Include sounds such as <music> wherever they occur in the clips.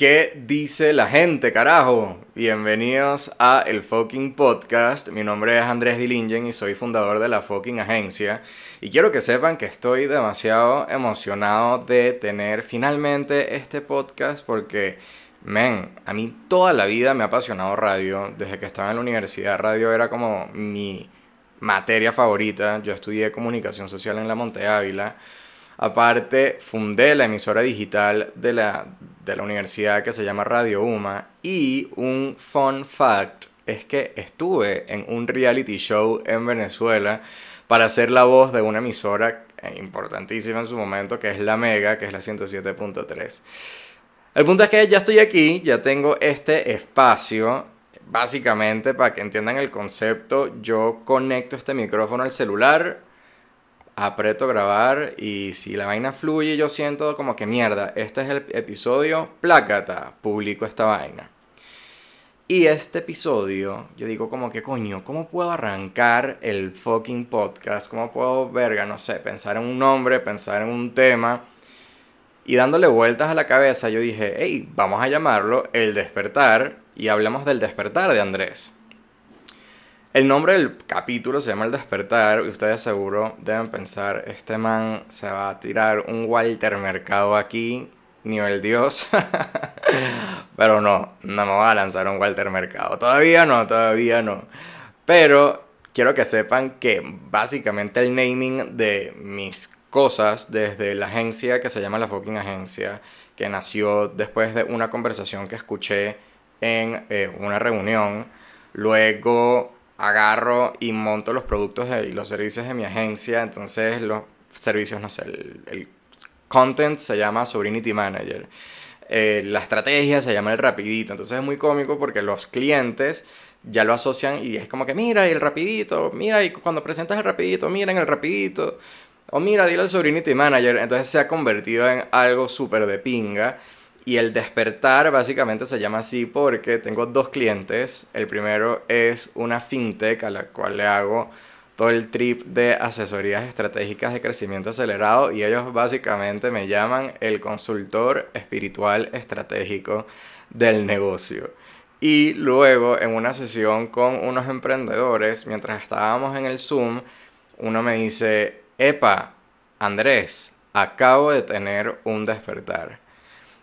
¿Qué dice la gente, carajo? Bienvenidos a el fucking podcast. Mi nombre es Andrés Dilingen y soy fundador de la fucking agencia. Y quiero que sepan que estoy demasiado emocionado de tener finalmente este podcast porque, men, a mí toda la vida me ha apasionado radio. Desde que estaba en la universidad, radio era como mi materia favorita. Yo estudié comunicación social en la Monte Ávila. Aparte, fundé la emisora digital de la, de la universidad que se llama Radio UMA. Y un fun fact es que estuve en un reality show en Venezuela para ser la voz de una emisora importantísima en su momento, que es la Mega, que es la 107.3. El punto es que ya estoy aquí, ya tengo este espacio. Básicamente, para que entiendan el concepto, yo conecto este micrófono al celular, aprieto grabar y si la vaina fluye yo siento como que mierda, este es el episodio, plácata, publico esta vaina. Y este episodio, yo digo como que coño, ¿cómo puedo arrancar el fucking podcast? ¿Cómo puedo, verga, no sé, pensar en un nombre, pensar en un tema? Y dándole vueltas a la cabeza, yo dije, hey, vamos a llamarlo El Despertar y hablemos del despertar de Andrés. El nombre del capítulo se llama El despertar y ustedes seguro deben pensar, este man se va a tirar un Walter Mercado aquí, nivel Dios. <laughs> Pero no, no me va a lanzar un Walter Mercado. Todavía no, todavía no. Pero quiero que sepan que básicamente el naming de mis cosas desde la agencia que se llama La Fucking Agencia, que nació después de una conversación que escuché en eh, una reunión, luego agarro y monto los productos y los servicios de mi agencia. Entonces, los servicios, no sé, el, content se llama Sobrinity Manager. Eh, la estrategia se llama el rapidito. Entonces es muy cómico porque los clientes ya lo asocian y es como que mira y el rapidito, mira y cuando presentas el rapidito, miren el rapidito. O mira, dile al Sobrinity Manager. Entonces se ha convertido en algo súper de pinga. Y el despertar básicamente se llama así porque tengo dos clientes. El primero es una fintech a la cual le hago todo el trip de asesorías estratégicas de crecimiento acelerado y ellos básicamente me llaman el consultor espiritual estratégico del negocio. Y luego en una sesión con unos emprendedores, mientras estábamos en el Zoom, uno me dice, Epa, Andrés, acabo de tener un despertar.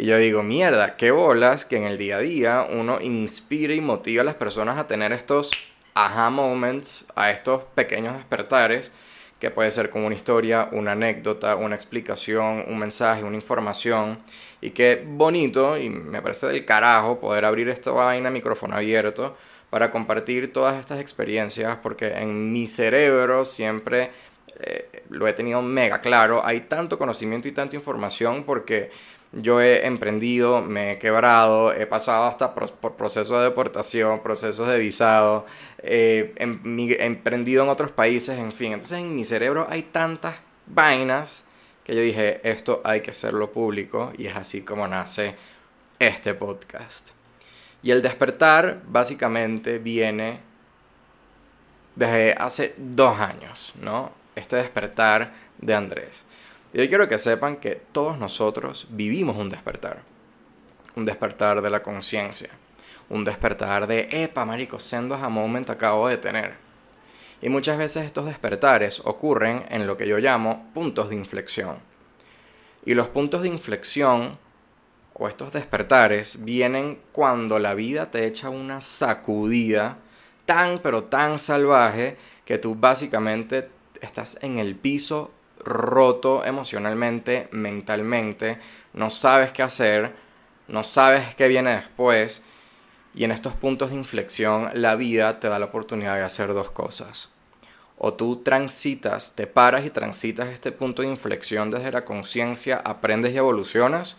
Y yo digo, mierda, qué bolas que en el día a día uno inspira y motiva a las personas a tener estos aha moments, a estos pequeños despertares, que puede ser como una historia, una anécdota, una explicación, un mensaje, una información. Y qué bonito, y me parece del carajo poder abrir esta vaina, micrófono abierto, para compartir todas estas experiencias, porque en mi cerebro siempre eh, lo he tenido mega claro, hay tanto conocimiento y tanta información porque yo he emprendido, me he quebrado, he pasado hasta por, procesos de deportación, procesos de visado, he emprendido en otros países, en fin. Entonces en mi cerebro hay tantas vainas que yo dije, esto hay que hacerlo público y es así como nace este podcast. Y el despertar básicamente viene desde hace dos años, ¿no? Este despertar de Andrés. Y hoy quiero que sepan que todos nosotros vivimos un despertar. Un despertar de la conciencia. Un despertar de, epa, marico, sendos a moment acabo de tener. Y muchas veces estos despertares ocurren en lo que yo llamo puntos de inflexión. Y los puntos de inflexión o estos despertares vienen cuando la vida te echa una sacudida tan pero tan salvaje que tú básicamente estás en el piso roto emocionalmente, mentalmente, no sabes qué hacer, no sabes qué viene después, y en estos puntos de inflexión la vida te da la oportunidad de hacer dos cosas. O tú transitas, te paras y transitas este punto de inflexión desde la conciencia, aprendes y evolucionas,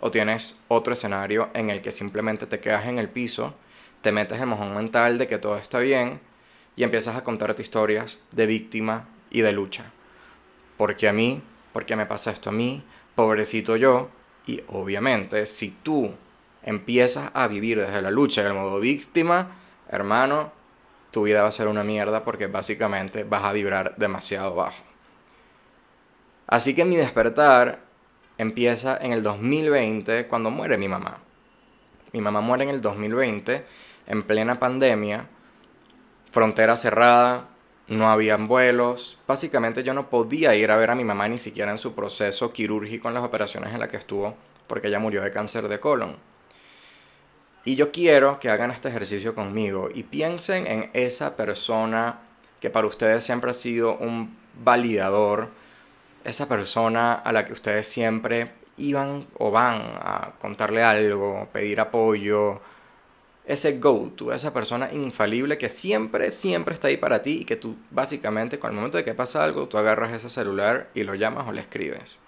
o tienes otro escenario en el que simplemente te quedas en el piso, te metes el mojón mental de que todo está bien y empiezas a contarte historias de víctima y de lucha porque a mí, porque me pasa esto a mí, pobrecito yo, y obviamente si tú empiezas a vivir desde la lucha en el modo víctima, hermano, tu vida va a ser una mierda porque básicamente vas a vibrar demasiado bajo. Así que mi despertar empieza en el 2020 cuando muere mi mamá. Mi mamá muere en el 2020, en plena pandemia, frontera cerrada, no habían vuelos. Básicamente yo no podía ir a ver a mi mamá ni siquiera en su proceso quirúrgico en las operaciones en las que estuvo, porque ella murió de cáncer de colon. Y yo quiero que hagan este ejercicio conmigo y piensen en esa persona que para ustedes siempre ha sido un validador, esa persona a la que ustedes siempre iban o van a contarle algo, pedir apoyo, ese go-to, esa persona infalible que siempre, siempre está ahí para ti y que tú básicamente con el momento de que pasa algo, tú agarras ese celular y lo llamas o le escribes.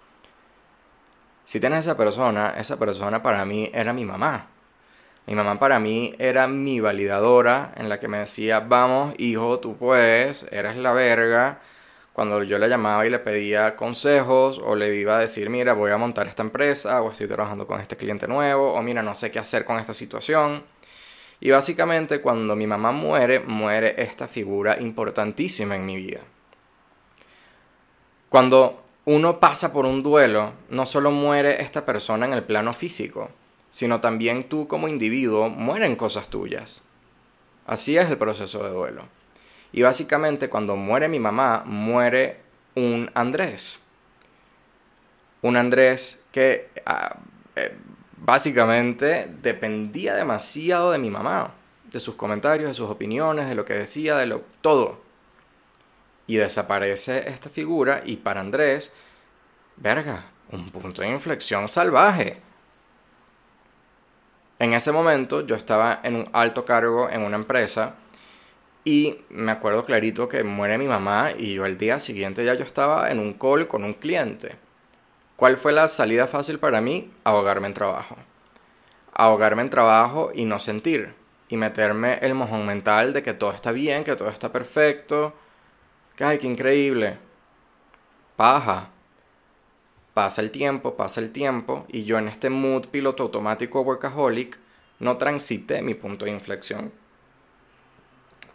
Si tienes esa persona, esa persona para mí era mi mamá. Mi mamá para mí era mi validadora en la que me decía, vamos, hijo, tú puedes, eres la verga. Cuando yo le llamaba y le pedía consejos o le iba a decir, mira, voy a montar esta empresa o estoy trabajando con este cliente nuevo o mira, no sé qué hacer con esta situación y básicamente cuando mi mamá muere, muere esta figura importantísima en mi vida. Cuando uno pasa por un duelo, no solo muere esta persona en el plano físico, sino también tú como individuo mueren cosas tuyas. Así es el proceso de duelo. Y básicamente cuando muere mi mamá, muere un Andrés. Un Andrés que ah, eh, básicamente dependía demasiado de mi mamá, de sus comentarios, de sus opiniones, de lo que decía, de lo todo. Y desaparece esta figura y para Andrés, verga, un punto de inflexión salvaje. En ese momento yo estaba en un alto cargo en una empresa y me acuerdo clarito que muere mi mamá y yo el día siguiente ya yo estaba en un call con un cliente. ¿Cuál fue la salida fácil para mí? Ahogarme en trabajo. Ahogarme en trabajo y no sentir. Y meterme el mojón mental de que todo está bien, que todo está perfecto. Que ay, qué increíble. Paja. Pasa el tiempo, pasa el tiempo. Y yo en este mood piloto automático workaholic no transité mi punto de inflexión.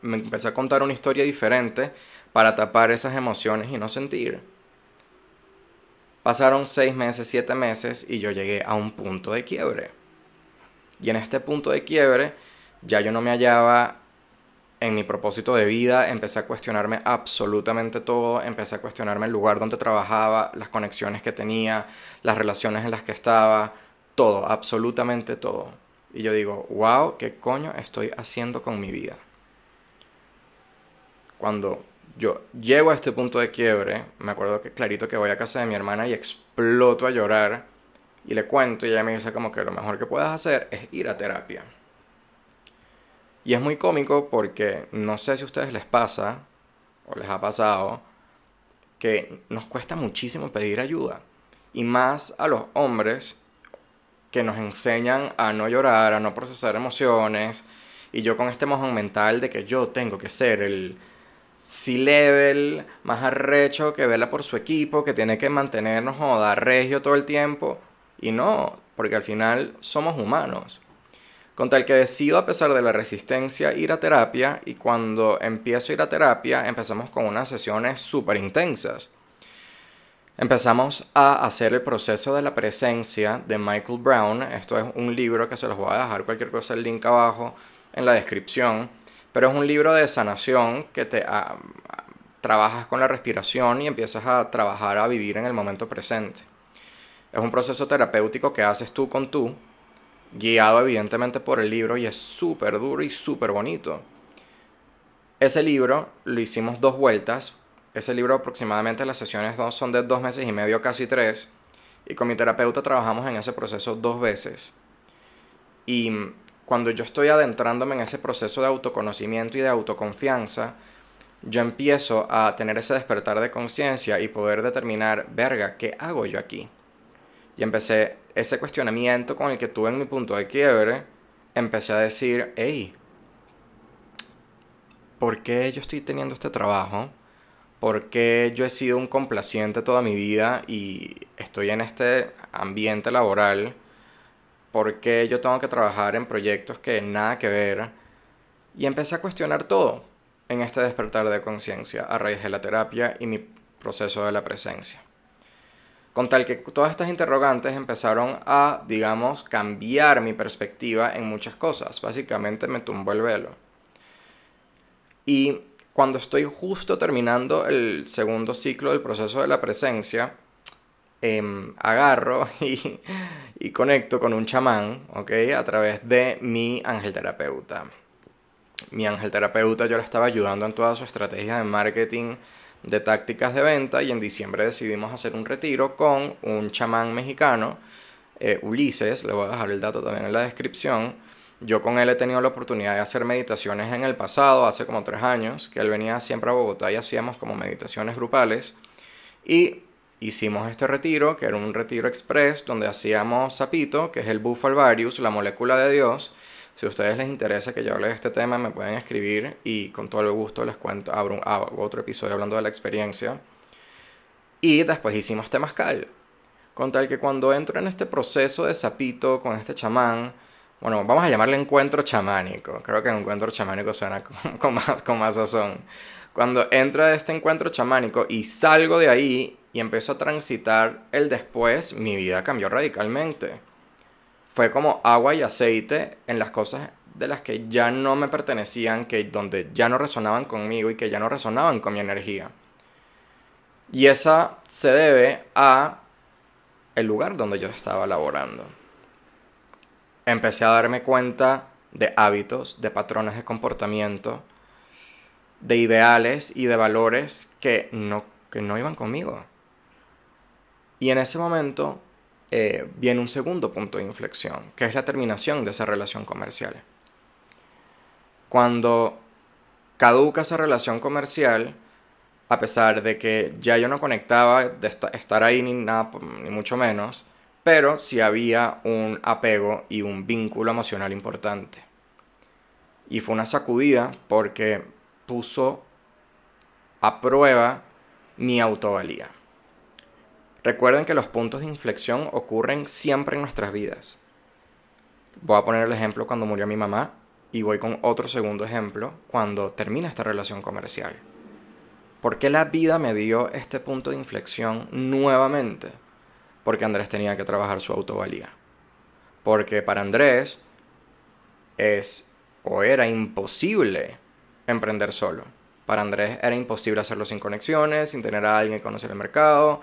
Me empecé a contar una historia diferente para tapar esas emociones y no sentir. Pasaron seis meses, siete meses y yo llegué a un punto de quiebre. Y en este punto de quiebre ya yo no me hallaba en mi propósito de vida, empecé a cuestionarme absolutamente todo, empecé a cuestionarme el lugar donde trabajaba, las conexiones que tenía, las relaciones en las que estaba, todo, absolutamente todo. Y yo digo, wow, ¿qué coño estoy haciendo con mi vida? Cuando yo llego a este punto de quiebre, me acuerdo que clarito que voy a casa de mi hermana y exploto a llorar y le cuento y ella me dice como que lo mejor que puedas hacer es ir a terapia. Y es muy cómico porque no sé si a ustedes les pasa o les ha pasado que nos cuesta muchísimo pedir ayuda. Y más a los hombres que nos enseñan a no llorar, a no procesar emociones. Y yo con este mojón mental de que yo tengo que ser el, C-level, más arrecho, que vela por su equipo, que tiene que mantenernos dar regio todo el tiempo. Y no, porque al final somos humanos. Con tal que decido, a pesar de la resistencia, ir a terapia, y cuando empiezo a ir a terapia, empezamos con unas sesiones súper intensas. Empezamos a hacer el proceso de la presencia de Michael Brown. Esto es un libro que se los voy a dejar cualquier cosa el link abajo en la descripción pero es un libro de sanación que te ah, trabajas con la respiración y empiezas a trabajar a vivir en el momento presente. Es un proceso terapéutico que haces tú con tú, guiado evidentemente por el libro y es súper duro y súper bonito. Ese libro lo hicimos dos vueltas. Ese libro aproximadamente las sesiones son de dos meses y medio, casi tres. Y con mi terapeuta trabajamos en ese proceso dos veces. Y cuando yo estoy adentrándome en ese proceso de autoconocimiento y de autoconfianza, yo empiezo a tener ese despertar de conciencia y poder determinar, verga, ¿qué hago yo aquí? Y empecé ese cuestionamiento con el que tuve en mi punto de quiebre, empecé a decir, hey, ¿por qué yo estoy teniendo este trabajo? ¿Por qué yo he sido un complaciente toda mi vida y estoy en este ambiente laboral? ¿Por qué yo tengo que trabajar en proyectos que nada que ver? Y empecé a cuestionar todo en este despertar de conciencia a raíz de la terapia y mi proceso de la presencia. Con tal que todas estas interrogantes empezaron a, digamos, cambiar mi perspectiva en muchas cosas. Básicamente me tumbó el velo. Y cuando estoy justo terminando el segundo ciclo del proceso de la presencia, em, agarro <laughs> y, conecto con un chamán, ¿ok? A través de mi ángel terapeuta. Mi ángel terapeuta yo le estaba ayudando en toda su estrategia de marketing, de tácticas de venta y en diciembre decidimos hacer un retiro con un chamán mexicano, eh, Ulises, le voy a dejar el dato también en la descripción. Yo con él he tenido la oportunidad de hacer meditaciones en el pasado, hace como tres años, que él venía siempre a Bogotá y hacíamos como meditaciones grupales. Y hicimos este retiro, que era un retiro express, donde hacíamos sapito, que es el bufo alvarius, la molécula de Dios, si a ustedes les interesa que yo hable de este tema, me pueden escribir y con todo el gusto les cuento, abro, otro episodio hablando de la experiencia. Y después hicimos Temazcal. Con tal que cuando entro en este proceso de sapito con este chamán, bueno, vamos a llamarle encuentro chamánico. Creo que encuentro chamánico suena <laughs> con, más, con más sazón. Cuando entro a este encuentro chamánico y salgo de ahí y empiezo a transitar el después, mi vida cambió radicalmente fue como agua y aceite en las cosas de las que ya no me pertenecían, que donde ya no resonaban conmigo y que ya no resonaban con mi energía. Y esa se debe a el lugar donde yo estaba laborando. Empecé a darme cuenta de hábitos, de patrones de comportamiento, de ideales y de valores que no, que no iban conmigo. Y en ese momento eh, viene un segundo punto de inflexión, que es la terminación de esa relación comercial. Cuando caduca esa relación comercial, a pesar de que ya yo no conectaba de estar ahí ni nada, ni mucho menos, pero sí había un apego y un vínculo emocional importante. Y fue una sacudida porque puso a prueba mi autovalía. Recuerden que los puntos de inflexión ocurren siempre en nuestras vidas. Voy a poner el ejemplo cuando murió mi mamá y voy con otro segundo ejemplo cuando termina esta relación comercial. ¿Por qué la vida me dio este punto de inflexión nuevamente? Porque Andrés tenía que trabajar su autovalía. Porque para Andrés es o era imposible emprender solo. Para Andrés era imposible hacerlo sin conexiones, sin tener a alguien que conocer el mercado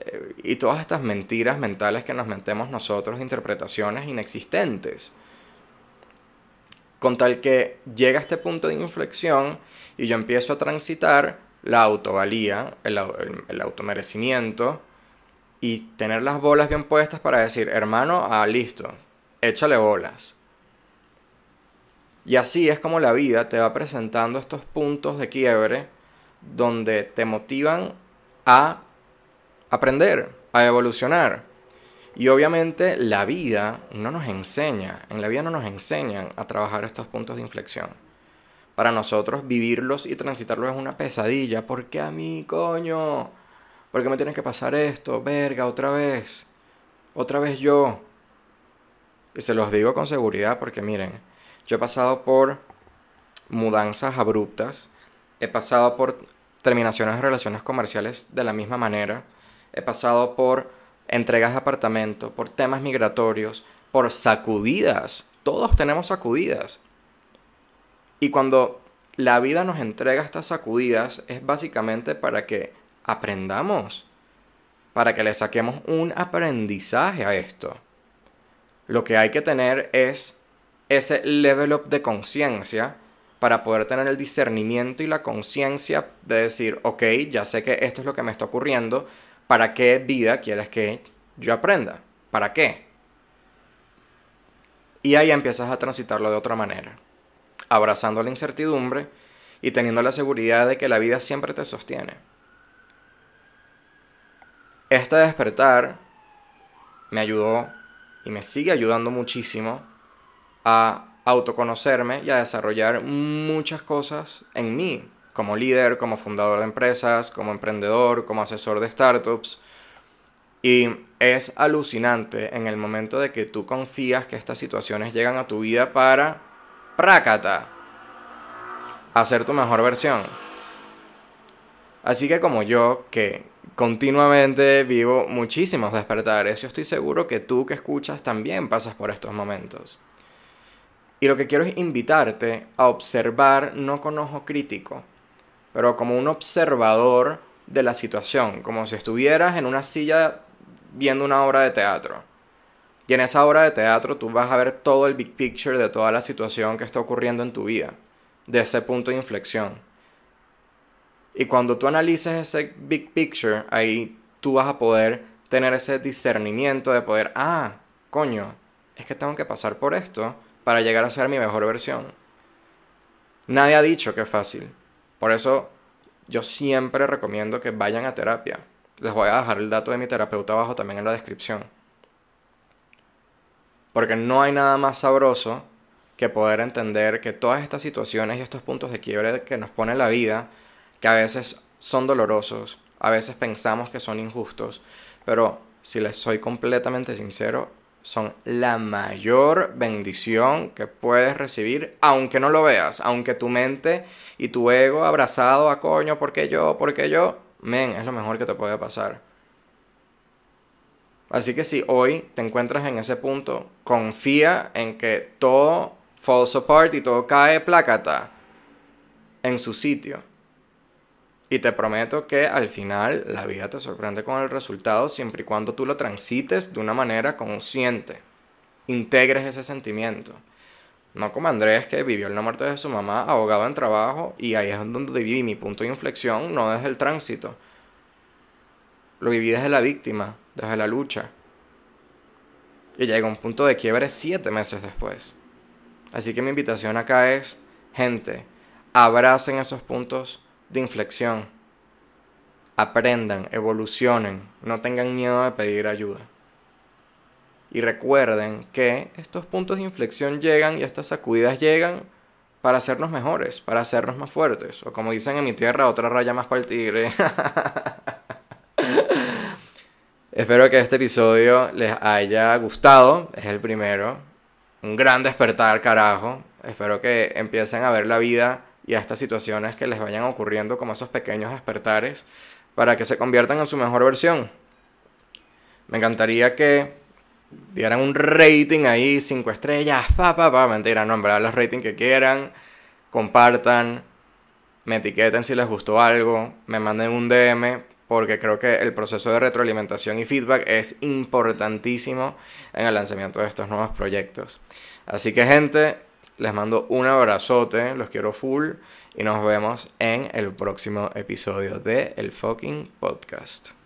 eh, y todas estas mentiras mentales que nos mentemos nosotros, interpretaciones inexistentes. Con tal que llega este punto de inflexión y yo empiezo a transitar la autovalía, el, el, automerecimiento y tener las bolas bien puestas para decir, hermano, ah, listo, échale bolas y así es como la vida te va presentando estos puntos de quiebre donde te motivan a aprender, a evolucionar. Y obviamente la vida no nos enseña, en la vida no nos enseñan a trabajar estos puntos de inflexión. Para nosotros vivirlos y transitarlos es una pesadilla. ¿Por qué a mí, coño? ¿Por qué me tiene que pasar esto? Verga, otra vez. Otra vez yo. Y se los digo con seguridad porque miren, yo he pasado por mudanzas abruptas, he pasado por terminaciones de relaciones comerciales de la misma manera, he pasado por entregas de apartamento, por temas migratorios, por sacudidas. Todos tenemos sacudidas. Y cuando la vida nos entrega estas sacudidas es básicamente para que aprendamos, para que le saquemos un aprendizaje a esto. Lo que hay que tener es ese level up de conciencia para poder tener el discernimiento y la conciencia de decir, ok, ya sé que esto es lo que me está ocurriendo, ¿para qué vida quieres que yo aprenda? ¿Para qué? Y ahí empiezas a transitarlo de otra manera, abrazando la incertidumbre y teniendo la seguridad de que la vida siempre te sostiene. Este despertar me ayudó y me sigue ayudando muchísimo a autoconocerme y a desarrollar muchas cosas en mí, como líder, como fundador de empresas, como emprendedor, como asesor de startups. Y es alucinante en el momento de que tú confías que estas situaciones llegan a tu vida para, prácata, hacer tu mejor versión. Así que como yo, que continuamente vivo muchísimos despertares. Yo estoy seguro que tú que escuchas también pasas por estos momentos. Y lo que quiero es invitarte a observar no con ojo crítico, pero como un observador de la situación, como si estuvieras en una silla viendo una obra de teatro. Y en esa obra de teatro tú vas a ver todo el big picture de toda la situación que está ocurriendo en tu vida, de ese punto de inflexión. Y cuando tú analices ese big picture, ahí tú vas a poder tener ese discernimiento de poder, ah, coño, es que tengo que pasar por esto para llegar a ser mi mejor versión. Nadie ha dicho que es fácil. Por eso yo siempre recomiendo que vayan a terapia. Les voy a dejar el dato de mi terapeuta abajo también en la descripción. Porque no hay nada más sabroso que poder entender que todas estas situaciones y estos puntos de quiebre que nos pone la vida, que a veces son dolorosos, a veces pensamos que son injustos, pero si les soy completamente sincero, son la mayor bendición que puedes recibir, aunque no lo veas, aunque tu mente y tu ego abrazado a coño, porque yo, porque yo, men, es lo mejor que te puede pasar. Así que si hoy te encuentras en ese punto, confía en que todo falls apart y todo cae plácata en su sitio. Y te prometo que al final la vida te sorprende con el resultado siempre y cuando tú lo transites de una manera consciente. Integres ese sentimiento. No como Andrés que vivió la muerte de su mamá ahogado en trabajo y ahí es donde viví mi punto de inflexión, no desde el tránsito. Lo viví desde la víctima, desde la lucha. Y llega un punto de quiebre siete meses después. Así que mi invitación acá es, gente, abracen esos puntos de inflexión. Aprendan, evolucionen, no tengan miedo de pedir ayuda. Y recuerden que estos puntos de inflexión llegan y estas sacudidas llegan para hacernos mejores, para hacernos más fuertes. O como dicen en mi tierra, otra raya más para el tigre. <laughs> Espero que este episodio les haya gustado. Es el primero. Un gran despertar, carajo. Espero que empiecen a ver la vida y a estas situaciones que les vayan ocurriendo como esos pequeños despertares para que se conviertan en su mejor versión. Me encantaría que dieran un rating ahí, cinco estrellas, pa, pa, pa, mentira, no, en verdad los ratings que quieran, compartan, me etiqueten si les gustó algo, me manden un DM, porque creo que el proceso de retroalimentación y feedback es importantísimo en el lanzamiento de estos nuevos proyectos. Así que gente, les mando un abrazote, los quiero full y nos vemos en el próximo episodio de El Fucking Podcast.